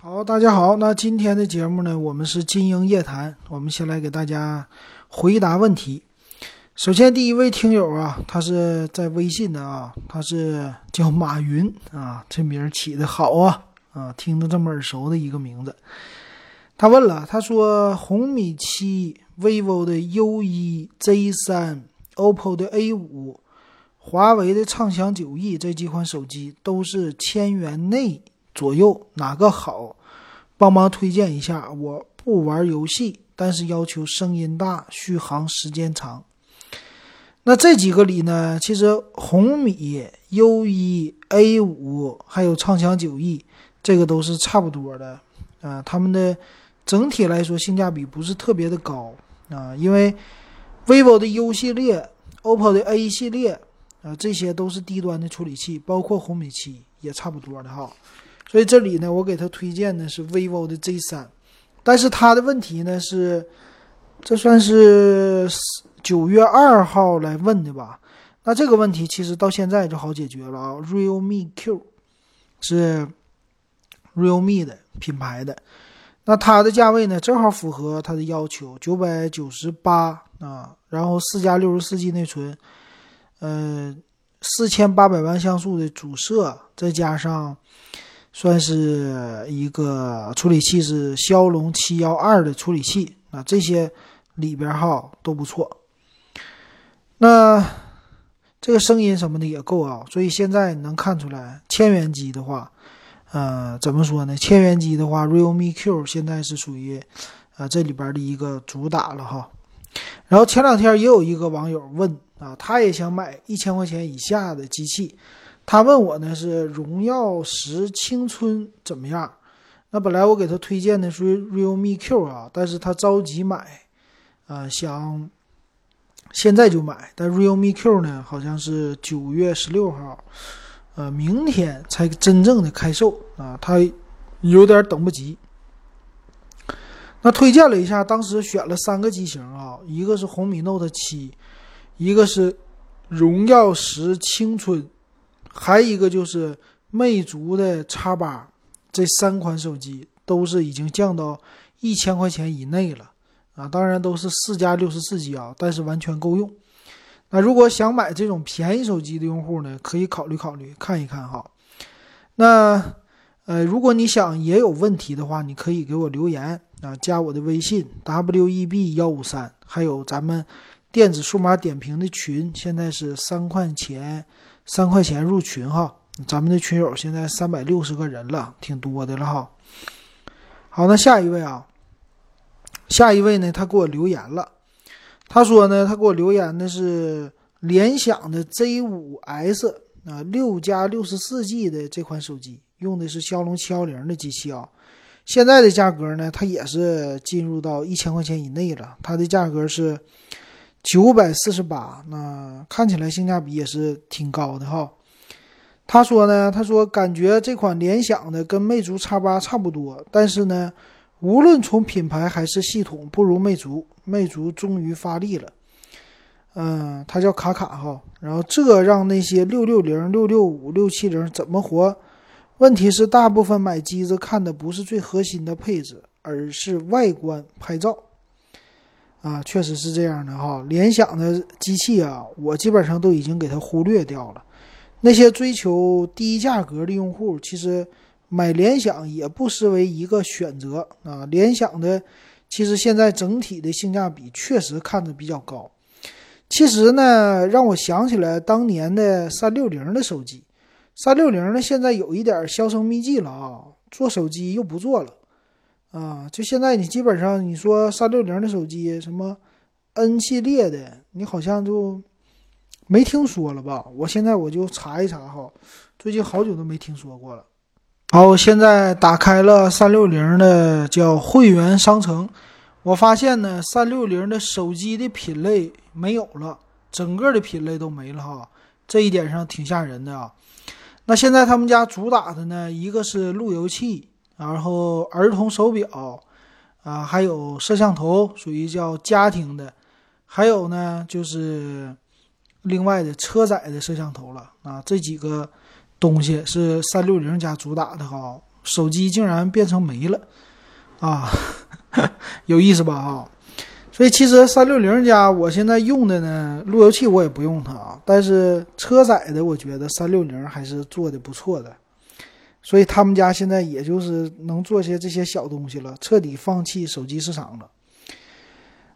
好，大家好，那今天的节目呢，我们是金鹰夜谈，我们先来给大家回答问题。首先，第一位听友啊，他是在微信的啊，他是叫马云啊，这名儿起的好啊啊，听着这么耳熟的一个名字。他问了，他说红米七、vivo 的 U 一、Z 三、OPPO 的 A 五、华为的畅享九 E 这几款手机都是千元内。左右哪个好？帮忙推荐一下。我不玩游戏，但是要求声音大、续航时间长。那这几个里呢？其实红米 U 一、A 五还有畅享九 E，这个都是差不多的啊。他们的整体来说性价比不是特别的高啊，因为 vivo 的 U 系列、OPPO 的 A 系列啊，这些都是低端的处理器，包括红米七也差不多的哈。所以这里呢，我给他推荐的是 vivo 的 Z 三，但是他的问题呢是，这算是九月二号来问的吧？那这个问题其实到现在就好解决了啊，realme Q 是 realme 的品牌的，那它的价位呢正好符合它的要求，九百九十八啊，然后四加六十四 G 内存，呃，四千八百万像素的主摄，再加上。算是一个处理器是骁龙七幺二的处理器啊，这些里边哈都不错。那这个声音什么的也够啊，所以现在能看出来，千元机的话，呃，怎么说呢？千元机的话，realme Q 现在是属于啊这里边的一个主打了哈。然后前两天也有一个网友问啊，他也想买一千块钱以下的机器。他问我呢是荣耀十青春怎么样？那本来我给他推荐的是 realme Q 啊，但是他着急买，啊想现在就买，但 realme Q 呢好像是九月十六号，呃明天才真正的开售啊，他有点等不及。那推荐了一下，当时选了三个机型啊，一个是红米 Note 七，一个是荣耀十青春。还一个就是魅族的叉八，这三款手机都是已经降到一千块钱以内了啊！当然都是四加六十四 G 啊，但是完全够用。那如果想买这种便宜手机的用户呢，可以考虑考虑看一看哈。那呃，如果你想也有问题的话，你可以给我留言啊，加我的微信 w e b 幺五三，还有咱们电子数码点评的群，现在是三块钱。三块钱入群哈，咱们的群友现在三百六十个人了，挺多的了哈。好，那下一位啊，下一位呢，他给我留言了，他说呢，他给我留言的是联想的 Z 五 S 啊，六加六十四 G 的这款手机，用的是骁龙七幺零的机器啊。现在的价格呢，它也是进入到一千块钱以内了，它的价格是。九百四十八，那看起来性价比也是挺高的哈。他说呢，他说感觉这款联想的跟魅族 X 八差不多，但是呢，无论从品牌还是系统，不如魅族。魅族终于发力了，嗯，他叫卡卡哈。然后这让那些六六零、六六五、六七零怎么活？问题是大部分买机子看的不是最核心的配置，而是外观拍照。啊，确实是这样的哈。联想的机器啊，我基本上都已经给它忽略掉了。那些追求低价格的用户，其实买联想也不失为一个选择啊。联想的其实现在整体的性价比确实看着比较高。其实呢，让我想起来当年的三六零的手机。三六零呢，现在有一点销声匿迹了啊，做手机又不做了。啊，就现在你基本上你说三六零的手机，什么 N 系列的，你好像就没听说了吧？我现在我就查一查哈，最近好久都没听说过了。好，现在打开了三六零的叫会员商城，我发现呢，三六零的手机的品类没有了，整个的品类都没了哈，这一点上挺吓人的啊。那现在他们家主打的呢，一个是路由器。然后儿童手表，啊，还有摄像头，属于叫家庭的，还有呢就是另外的车载的摄像头了啊。这几个东西是三六零家主打的哈，手机竟然变成没了，啊，有意思吧？啊，所以其实三六零加我现在用的呢，路由器我也不用它啊，但是车载的我觉得三六零还是做的不错的，所以他们家现在也就是能做些这些小东西了，彻底放弃手机市场了。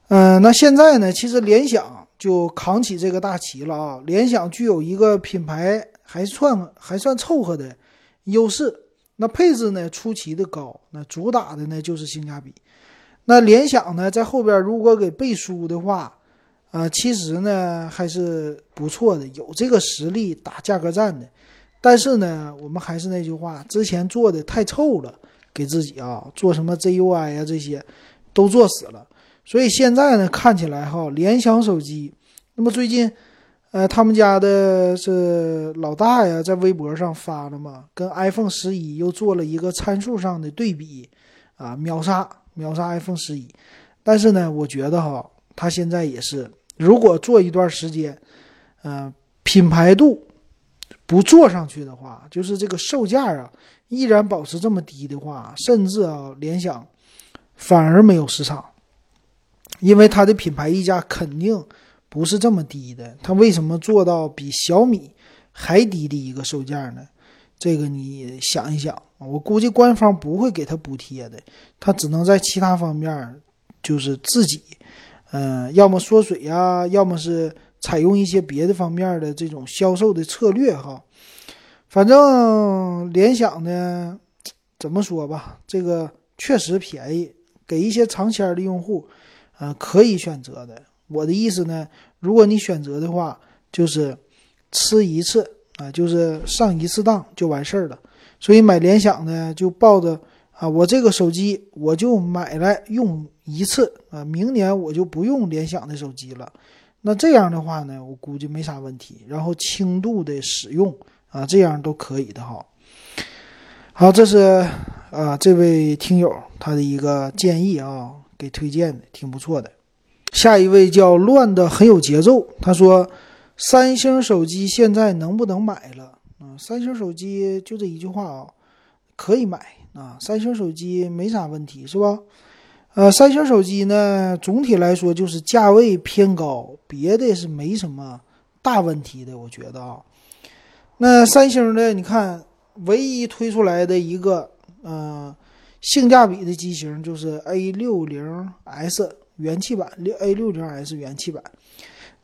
嗯，那现在呢，其实联想就扛起这个大旗了啊，联想具有一个品牌还算还算凑合的优势。那配置呢出奇的高，那主打的呢就是性价比。那联想呢在后边如果给背书的话，呃，其实呢还是不错的，有这个实力打价格战的。但是呢，我们还是那句话，之前做的太臭了，给自己啊做什么 ZUI 啊这些都做死了。所以现在呢看起来哈，联想手机，那么最近。呃，他们家的是老大呀，在微博上发了嘛，跟 iPhone 十一又做了一个参数上的对比，啊，秒杀秒杀 iPhone 十一。但是呢，我觉得哈，他现在也是，如果做一段时间，嗯，品牌度不做上去的话，就是这个售价啊，依然保持这么低的话，甚至啊，联想反而没有市场，因为它的品牌溢价肯定。不是这么低的，它为什么做到比小米还低的一个售价呢？这个你想一想，我估计官方不会给他补贴的，他只能在其他方面就是自己，嗯，要么缩水呀，要么是采用一些别的方面的这种销售的策略哈。反正联想呢，怎么说吧，这个确实便宜，给一些尝鲜的用户，呃，可以选择的。我的意思呢，如果你选择的话，就是吃一次啊，就是上一次当就完事儿了。所以买联想呢，就抱着啊，我这个手机我就买来用一次啊，明年我就不用联想的手机了。那这样的话呢，我估计没啥问题。然后轻度的使用啊，这样都可以的哈。好，这是啊这位听友他的一个建议啊，给推荐的，挺不错的。下一位叫乱的很有节奏，他说：“三星手机现在能不能买了？啊，三星手机就这一句话啊，可以买啊，三星手机没啥问题，是吧？呃，三星手机呢，总体来说就是价位偏高，别的是没什么大问题的，我觉得啊。那三星的，你看，唯一推出来的一个，嗯，性价比的机型就是 A 六零 S。”元气版六 A 六零 S 元气版，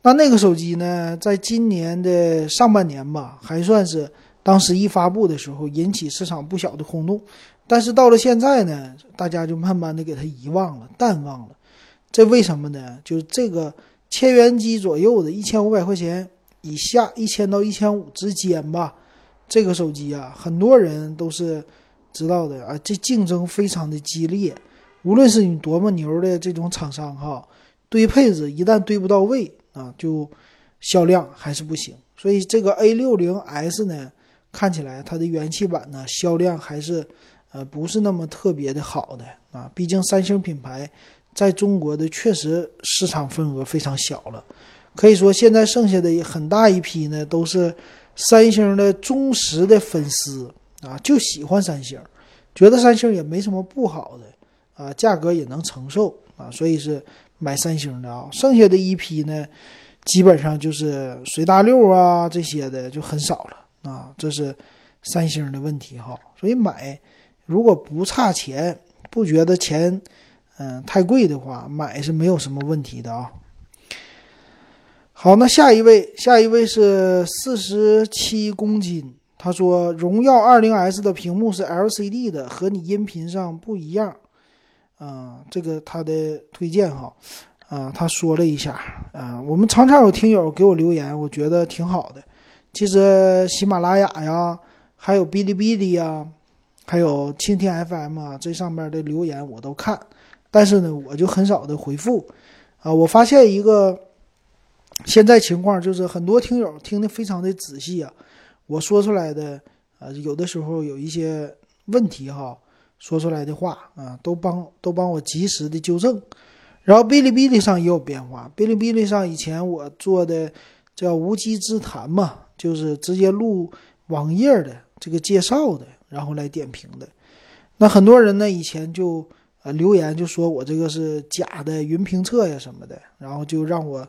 那那个手机呢，在今年的上半年吧，还算是当时一发布的时候引起市场不小的轰动。但是到了现在呢，大家就慢慢的给它遗忘了、淡忘了。这为什么呢？就是这个千元机左右的，一千五百块钱以下，一千到一千五之间吧。这个手机啊，很多人都是知道的啊，这竞争非常的激烈。无论是你多么牛的这种厂商哈，堆配置一旦堆不到位啊，就销量还是不行。所以这个 A 六零 S 呢，看起来它的元气版呢销量还是呃不是那么特别的好的啊。毕竟三星品牌在中国的确实市场份额非常小了，可以说现在剩下的很大一批呢都是三星的忠实的粉丝啊，就喜欢三星，觉得三星也没什么不好的。啊，价格也能承受啊，所以是买三星的啊。剩下的一批呢，基本上就是随大溜啊这些的就很少了啊。这是三星的问题哈。所以买如果不差钱，不觉得钱嗯太贵的话，买是没有什么问题的啊。好，那下一位，下一位是四十七公斤，他说荣耀二零 S 的屏幕是 LCD 的，和你音频上不一样。嗯，这个他的推荐哈，啊，他说了一下，啊，我们常常有听友给我留言，我觉得挺好的。其实喜马拉雅呀，还有哔哩哔哩呀，还有蜻蜓 FM 啊，这上面的留言我都看，但是呢，我就很少的回复。啊，我发现一个现在情况就是很多听友听得非常的仔细啊，我说出来的啊，有的时候有一些问题哈。说出来的话啊，都帮都帮我及时的纠正，然后哔哩哔哩上也有变化。哔哩哔哩上以前我做的叫无稽之谈嘛，就是直接录网页的这个介绍的，然后来点评的。那很多人呢以前就呃留言就说我这个是假的云评测呀什么的，然后就让我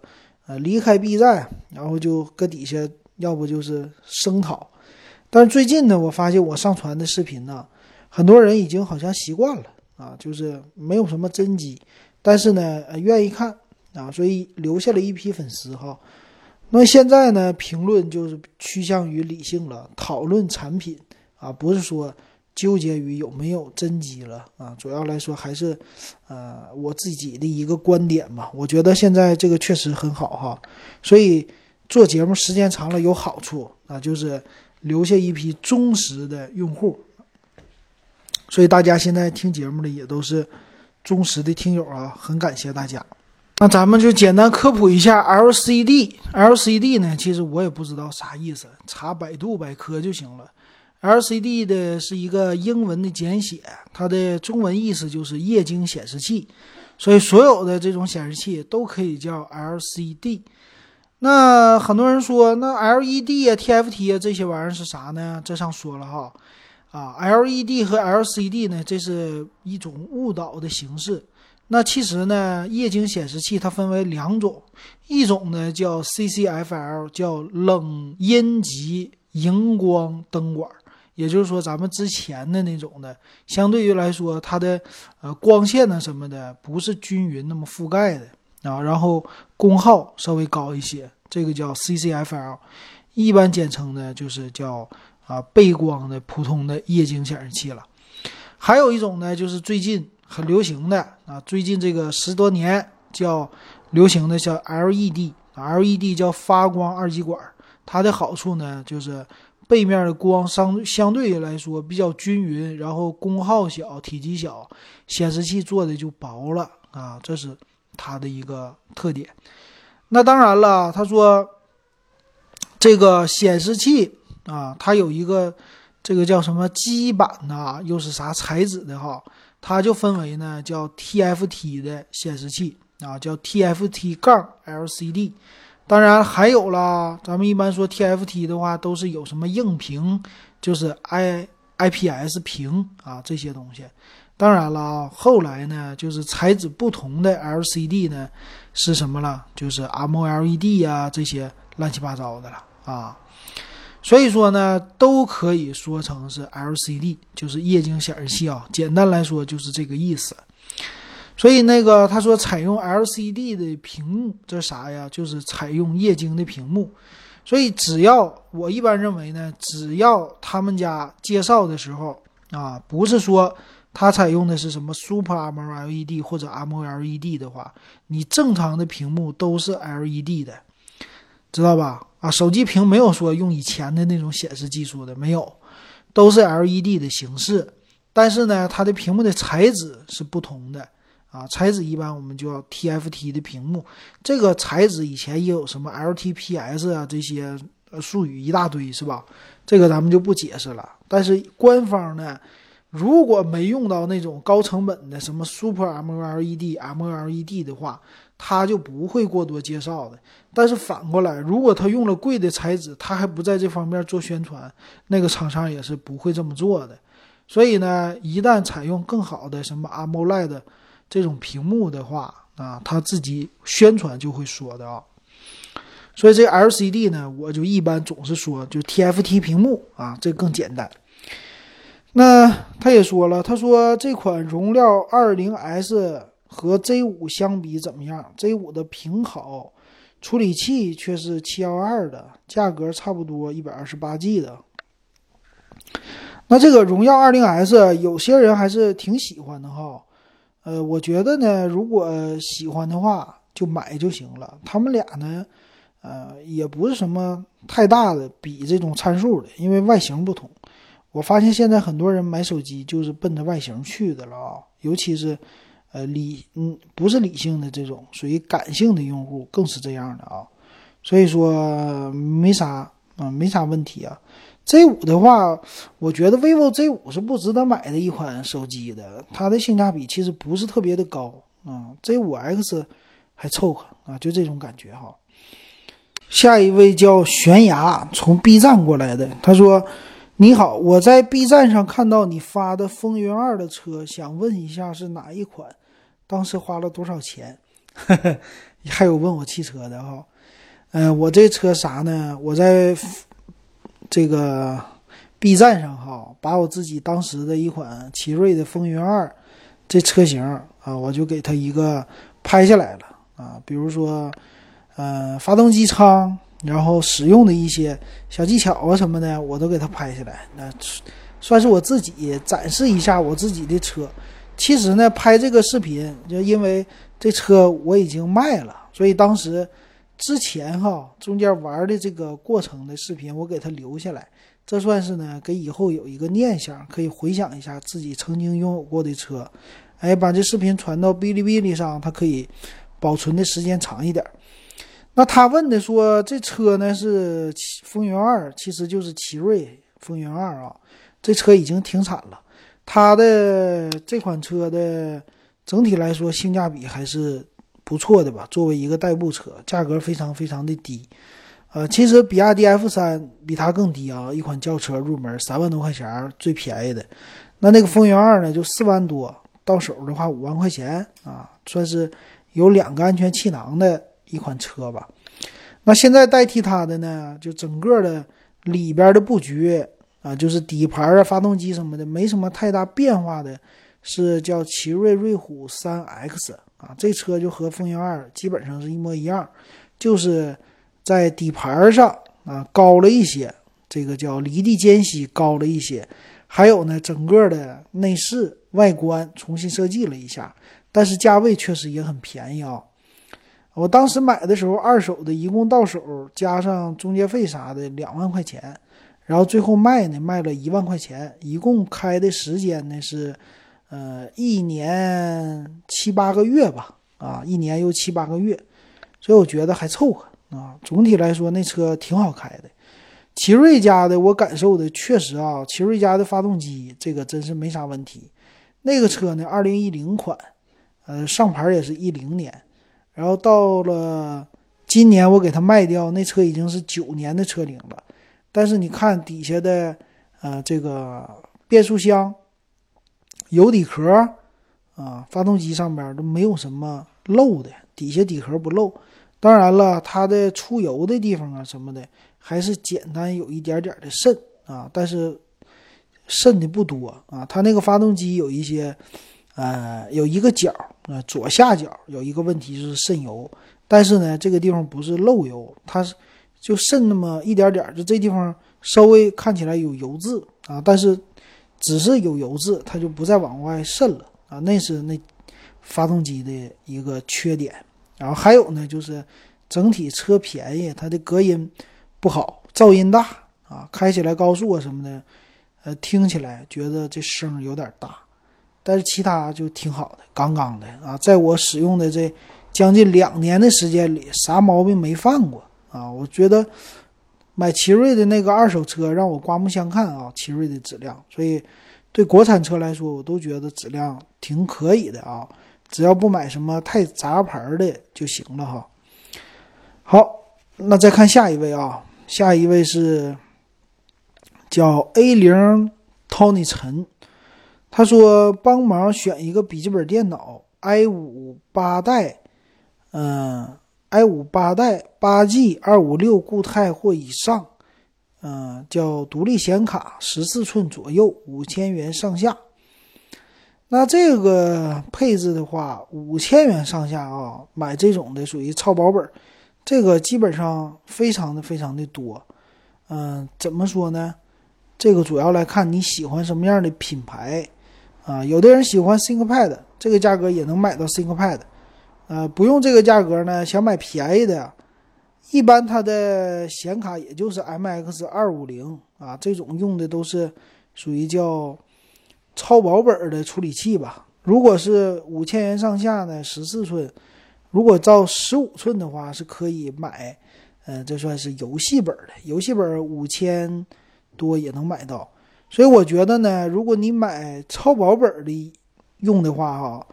呃离开 B 站，然后就搁底下要不就是声讨。但是最近呢，我发现我上传的视频呢，很多人已经好像习惯了啊，就是没有什么真机，但是呢，呃，愿意看啊，所以留下了一批粉丝哈。那现在呢，评论就是趋向于理性了，讨论产品啊，不是说纠结于有没有真机了啊。主要来说还是，呃，我自己的一个观点吧。我觉得现在这个确实很好哈，所以做节目时间长了有好处啊，就是。留下一批忠实的用户，所以大家现在听节目的也都是忠实的听友啊，很感谢大家。那咱们就简单科普一下 LCD。LCD 呢，其实我也不知道啥意思，查百度百科就行了。LCD 的是一个英文的简写，它的中文意思就是液晶显示器，所以所有的这种显示器都可以叫 LCD。那很多人说，那 LED 啊、TFT 啊这些玩意儿是啥呢？这上说了哈，啊，LED 和 LCD 呢，这是一种误导的形式。那其实呢，液晶显示器它分为两种，一种呢叫 CCFL，叫冷阴极荧光灯管，也就是说咱们之前的那种的，相对于来说，它的呃光线呢什么的不是均匀那么覆盖的。啊，然后功耗稍微高一些，这个叫 CCFL，一般简称呢就是叫啊背光的普通的液晶显示器了。还有一种呢，就是最近很流行的啊，最近这个十多年叫流行的叫 LED，LED 叫发光二极管，它的好处呢就是背面的光相相对来说比较均匀，然后功耗小，体积小，显示器做的就薄了啊，这是。它的一个特点，那当然了，他说这个显示器啊，它有一个这个叫什么基板呐，又是啥材质的哈？它就分为呢叫 TFT 的显示器啊，叫 TFT 杠 LCD。当然还有啦，咱们一般说 TFT 的话，都是有什么硬屏，就是 I IPS 屏啊这些东西。当然了啊，后来呢，就是材质不同的 LCD 呢，是什么了？就是 MOLED 呀，这些乱七八糟的了啊。所以说呢，都可以说成是 LCD，就是液晶显示器啊。简单来说就是这个意思。所以那个他说采用 LCD 的屏幕，这啥呀？就是采用液晶的屏幕。所以只要我一般认为呢，只要他们家介绍的时候啊，不是说。它采用的是什么 Super AMOLED 或者 AMOLED 的话，你正常的屏幕都是 LED 的，知道吧？啊，手机屏没有说用以前的那种显示技术的，没有，都是 LED 的形式。但是呢，它的屏幕的材质是不同的啊，材质一般我们就要 TFT 的屏幕。这个材质以前也有什么 LTPS 啊这些术语一大堆，是吧？这个咱们就不解释了。但是官方呢？如果没用到那种高成本的什么 Super AMOLED、AMOLED 的话，他就不会过多介绍的。但是反过来，如果他用了贵的材质，他还不在这方面做宣传，那个厂商也是不会这么做的。所以呢，一旦采用更好的什么 AMOLED 这种屏幕的话啊，他自己宣传就会说的啊。所以这 LCD 呢，我就一般总是说就 TFT 屏幕啊，这更简单。那他也说了，他说这款荣耀 20S 和 Z5 相比怎么样？Z5 的屏好，处理器却是712的，价格差不多 128G 的。那这个荣耀 20S 有些人还是挺喜欢的哈。呃，我觉得呢，如果喜欢的话就买就行了。他们俩呢，呃，也不是什么太大的比这种参数的，因为外形不同。我发现现在很多人买手机就是奔着外形去的了啊，尤其是，呃理嗯不是理性的这种属于感性的用户更是这样的啊，所以说没啥啊没啥问题啊。Z 五的话，我觉得 vivo Z 五是不值得买的一款手机的，它的性价比其实不是特别的高啊。Z 五 X 还凑合啊，就这种感觉哈。下一位叫悬崖，从 B 站过来的，他说。你好，我在 B 站上看到你发的风云二的车，想问一下是哪一款？当时花了多少钱？呵 呵还有问我汽车的哈，嗯，我这车啥呢？我在这个 B 站上哈，把我自己当时的一款奇瑞的风云二这车型啊，我就给它一个拍下来了啊，比如说，呃，发动机舱。然后使用的一些小技巧啊什么的，我都给他拍下来，那算是我自己展示一下我自己的车。其实呢，拍这个视频就因为这车我已经卖了，所以当时之前哈中间玩的这个过程的视频我给他留下来，这算是呢给以后有一个念想，可以回想一下自己曾经拥有过的车。哎，把这视频传到哔哩哔哩上，它可以保存的时间长一点。那他问的说，这车呢是风云二，其实就是奇瑞风云二啊。这车已经停产了。它的这款车的整体来说性价比还是不错的吧？作为一个代步车，价格非常非常的低。呃，其实比亚迪 F 三比它更低啊，一款轿车入门三万多块钱最便宜的。那那个风云二呢，就四万多，到手的话五万块钱啊，算是有两个安全气囊的。一款车吧，那现在代替它的呢，就整个的里边的布局啊，就是底盘啊、发动机什么的，没什么太大变化的，是叫奇瑞瑞虎三 X 啊，这车就和风云二基本上是一模一样，就是在底盘上啊高了一些，这个叫离地间隙高了一些，还有呢，整个的内饰外观重新设计了一下，但是价位确实也很便宜啊。我当时买的时候，二手的一共到手加上中介费啥的两万块钱，然后最后卖呢卖了一万块钱，一共开的时间呢是，呃一年七八个月吧，啊一年又七八个月，所以我觉得还凑合啊。总体来说那车挺好开的，奇瑞家的我感受的确实啊，奇瑞家的发动机这个真是没啥问题。那个车呢，二零一零款，呃上牌也是一零年。然后到了今年，我给它卖掉，那车已经是九年的车龄了。但是你看底下的，呃，这个变速箱、油底壳啊，发动机上边都没有什么漏的，底下底壳不漏。当然了，它的出油的地方啊什么的，还是简单有一点点的渗啊，但是渗的不多啊。它那个发动机有一些。呃，有一个角，呃，左下角有一个问题就是渗油，但是呢，这个地方不是漏油，它是就渗那么一点点，就这地方稍微看起来有油渍啊，但是只是有油渍，它就不再往外渗了啊，那是那发动机的一个缺点。然后还有呢，就是整体车便宜，它的隔音不好，噪音大啊，开起来高速啊什么的，呃，听起来觉得这声有点大。但是其他就挺好的，杠杠的啊！在我使用的这将近两年的时间里，啥毛病没犯过啊！我觉得买奇瑞的那个二手车让我刮目相看啊，奇瑞的质量。所以对国产车来说，我都觉得质量挺可以的啊！只要不买什么太杂牌的就行了哈。好，那再看下一位啊，下一位是叫 A 零 Tony 陈。他说：“帮忙选一个笔记本电脑，i 五八代，嗯，i 五八代八 G 二五六固态或以上，嗯，叫独立显卡，十四寸左右，五千元上下。那这个配置的话，五千元上下啊，买这种的属于超薄本，这个基本上非常的非常的多。嗯，怎么说呢？这个主要来看你喜欢什么样的品牌。”啊，有的人喜欢 ThinkPad，这个价格也能买到 ThinkPad。呃，不用这个价格呢，想买便宜的，一般它的显卡也就是 MX 二五零啊，这种用的都是属于叫超薄本的处理器吧。如果是五千元上下呢，十四寸，如果照十五寸的话，是可以买，呃，这算是游戏本的，游戏本五千多也能买到。所以我觉得呢，如果你买超薄本的用的话，哈，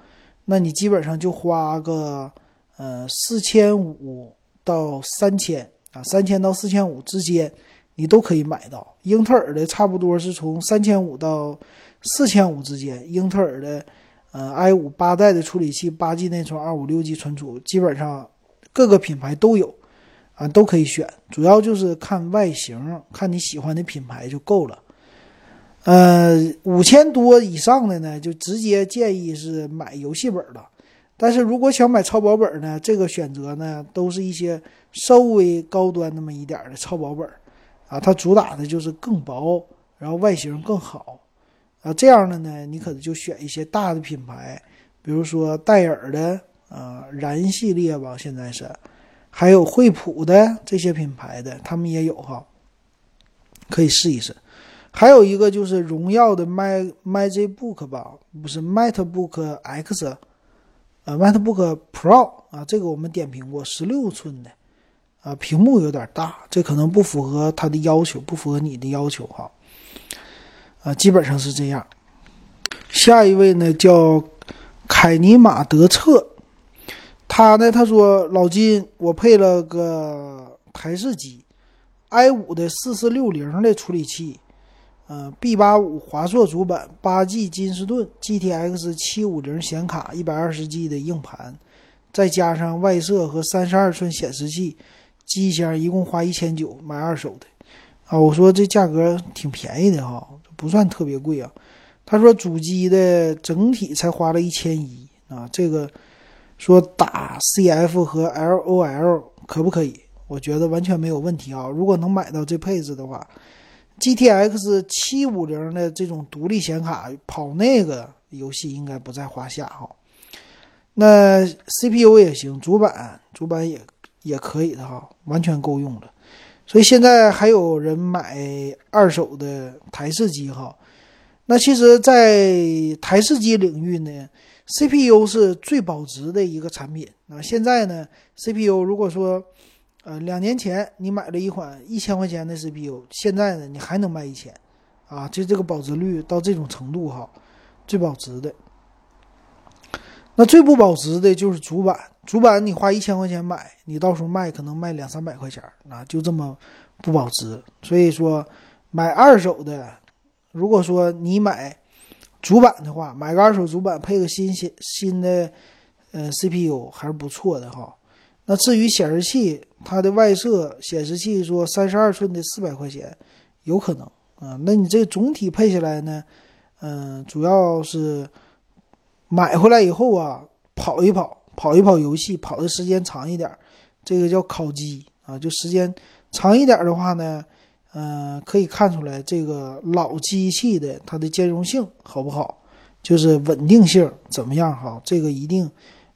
那你基本上就花个呃四千五到三千啊，三千到四千五之间，你都可以买到。英特尔的差不多是从三千五到四千五之间，英特尔的呃 i 五八代的处理器，八 G 内存，二五六 G 存储，基本上各个品牌都有啊，都可以选。主要就是看外形，看你喜欢的品牌就够了。呃，五千多以上的呢，就直接建议是买游戏本了。但是如果想买超薄本呢，这个选择呢，都是一些稍微高端那么一点的超薄本啊，它主打的就是更薄，然后外形更好啊。这样的呢，你可能就选一些大的品牌，比如说戴尔的啊，燃系列吧，现在是，还有惠普的这些品牌的，他们也有哈，可以试一试。还有一个就是荣耀的 Mag MagicBook 吧，不是 MacBook X。呃，MacBook Pro 啊，这个我们点评过，十六寸的，啊，屏幕有点大，这可能不符合它的要求，不符合你的要求哈。啊，基本上是这样。下一位呢叫凯尼马德策，他呢他说老金，我配了个台式机，i 五的四四六零的处理器。嗯，B 八五华硕主板，八 G 金士顿，GTX 七五零显卡，一百二十 G 的硬盘，再加上外设和三十二寸显示器，机箱一共花一千九买二手的。啊，我说这价格挺便宜的哈，不算特别贵啊。他说主机的整体才花了一千一啊，这个说打 CF 和 LOL 可不可以？我觉得完全没有问题啊。如果能买到这配置的话。GTX 七五零的这种独立显卡跑那个游戏应该不在话下哈。那 CPU 也行，主板主板也也可以的哈，完全够用了。所以现在还有人买二手的台式机哈。那其实，在台式机领域呢，CPU 是最保值的一个产品。那现在呢，CPU 如果说呃，两年前你买了一款一千块钱的 CPU，现在呢你还能卖一千，啊，就这个保值率到这种程度哈，最保值的。那最不保值的就是主板，主板你花一千块钱买，你到时候卖可能卖两三百块钱，啊，就这么不保值。所以说买二手的，如果说你买主板的话，买个二手主板配个新新新的呃 CPU 还是不错的哈。那至于显示器，它的外设显示器说三十二寸的四百块钱，有可能啊。那你这总体配下来呢？嗯，主要是买回来以后啊，跑一跑，跑一跑游戏，跑的时间长一点，这个叫烤机啊。就时间长一点的话呢，嗯，可以看出来这个老机器的它的兼容性好不好，就是稳定性怎么样哈。这个一定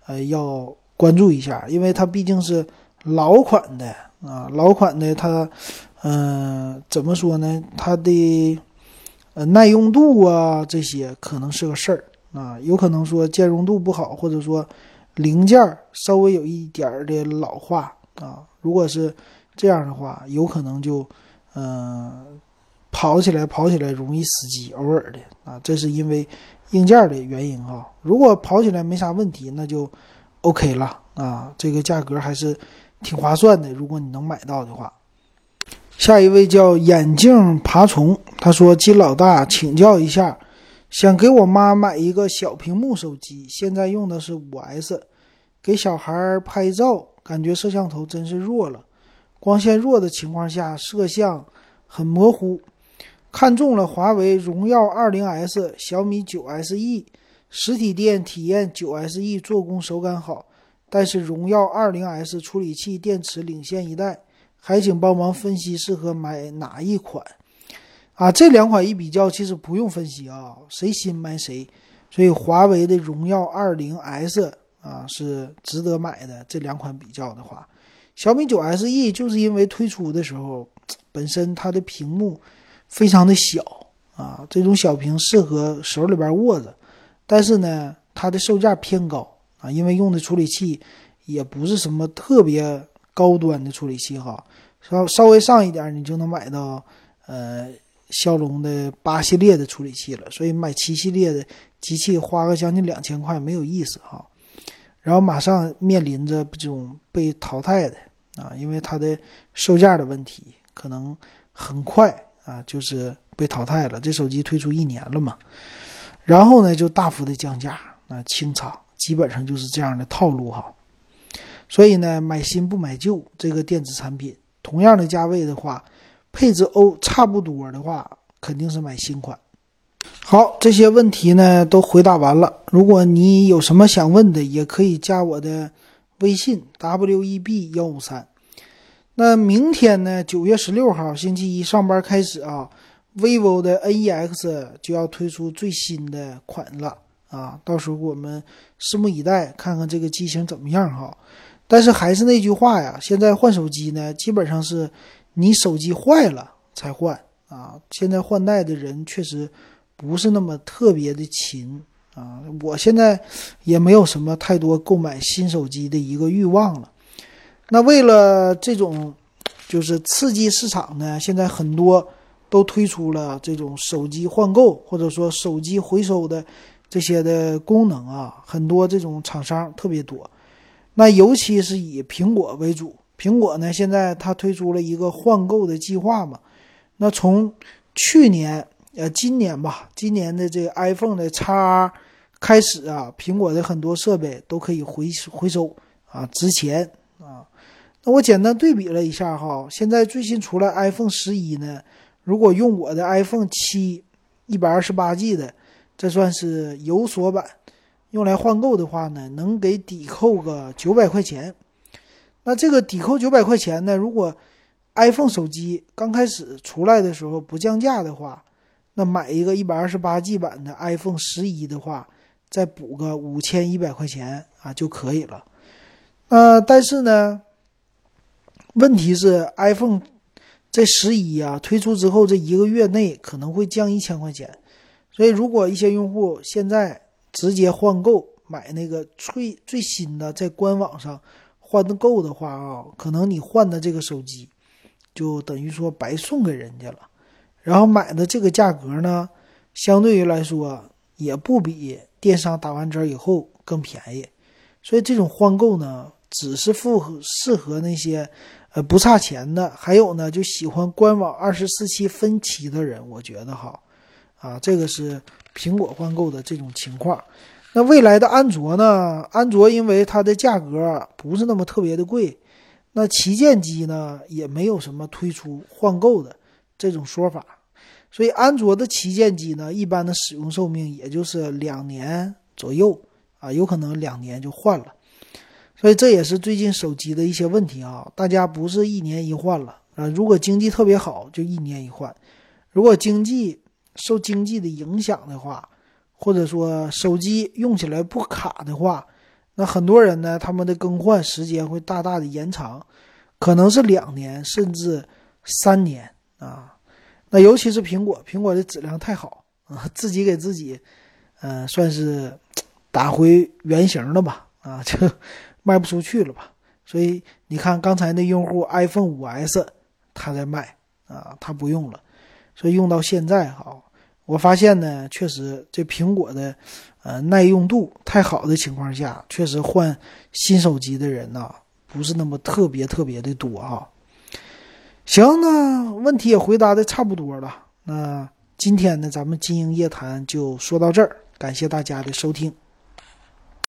呃要。关注一下，因为它毕竟是老款的啊，老款的它，嗯，怎么说呢？它的呃耐用度啊这些可能是个事儿啊，有可能说兼容度不好，或者说零件稍微有一点儿的老化啊。如果是这样的话，有可能就嗯跑起来跑起来容易死机，偶尔的啊，这是因为硬件的原因哈。如果跑起来没啥问题，那就。OK 了啊，这个价格还是挺划算的。如果你能买到的话，下一位叫眼镜爬虫，他说：“金老大，请教一下，想给我妈买一个小屏幕手机，现在用的是五 S，给小孩拍照，感觉摄像头真是弱了，光线弱的情况下，摄像很模糊。看中了华为荣耀 20S、小米 9SE。”实体店体验九 SE 做工手感好，但是荣耀二零 S 处理器电池领先一代，还请帮忙分析适合买哪一款？啊，这两款一比较，其实不用分析啊，谁新买谁。所以华为的荣耀二零 S 啊是值得买的。这两款比较的话，小米九 SE 就是因为推出的时候本身它的屏幕非常的小啊，这种小屏适合手里边握着。但是呢，它的售价偏高啊，因为用的处理器也不是什么特别高端的处理器哈，稍稍微上一点你就能买到呃骁龙的八系列的处理器了，所以买七系列的机器花个将近两千块没有意思哈。然后马上面临着这种被淘汰的啊，因为它的售价的问题，可能很快啊，就是被淘汰了。这手机推出一年了嘛，然后呢就大幅的降价，那清仓，基本上就是这样的套路哈。所以呢，买新不买旧，这个电子产品同样的价位的话，配置欧差不多的话，肯定是买新款。好，这些问题呢都回答完了。如果你有什么想问的，也可以加我的微信 w e b 幺五三。那明天呢，九月十六号星期一上班开始啊，vivo 的 N E X 就要推出最新的款了啊，到时候我们拭目以待，看看这个机型怎么样哈。但是还是那句话呀，现在换手机呢，基本上是你手机坏了才换啊。现在换代的人确实不是那么特别的勤啊。我现在也没有什么太多购买新手机的一个欲望了。那为了这种就是刺激市场呢，现在很多都推出了这种手机换购或者说手机回收的这些的功能啊，很多这种厂商特别多。那尤其是以苹果为主，苹果呢现在它推出了一个换购的计划嘛。那从去年呃今年吧，今年的这个 iPhone 的 X 开始啊，苹果的很多设备都可以回回收啊，值钱啊。那我简单对比了一下哈，现在最新出来 iPhone 十一呢，如果用我的 iPhone 七一百二十八 G 的，这算是有锁版。用来换购的话呢，能给抵扣个九百块钱。那这个抵扣九百块钱呢，如果 iPhone 手机刚开始出来的时候不降价的话，那买一个一百二十八 G 版的 iPhone 十一的话，再补个五千一百块钱啊就可以了。呃，但是呢，问题是 iPhone 这十一啊推出之后这一个月内可能会降一千块钱，所以如果一些用户现在。直接换购买那个最最新的，在官网上换的购的话啊，可能你换的这个手机就等于说白送给人家了。然后买的这个价格呢，相对于来说也不比电商打完折以后更便宜。所以这种换购呢，只是符合适合那些呃不差钱的，还有呢就喜欢官网二十四期分期的人，我觉得哈啊，这个是。苹果换购的这种情况，那未来的安卓呢？安卓因为它的价格不是那么特别的贵，那旗舰机呢也没有什么推出换购的这种说法，所以安卓的旗舰机呢，一般的使用寿命也就是两年左右啊，有可能两年就换了，所以这也是最近手机的一些问题啊，大家不是一年一换了啊，如果经济特别好就一年一换，如果经济。受经济的影响的话，或者说手机用起来不卡的话，那很多人呢，他们的更换时间会大大的延长，可能是两年甚至三年啊。那尤其是苹果，苹果的质量太好啊，自己给自己，嗯，算是打回原形了吧啊，就卖不出去了吧。所以你看刚才那用户 iPhone 五 S 他在卖啊，他不用了。所以用到现在哈，我发现呢，确实这苹果的，呃，耐用度太好的情况下，确实换新手机的人呢，不是那么特别特别的多哈。行，那问题也回答的差不多了，那今天呢，咱们经营夜谈就说到这儿，感谢大家的收听。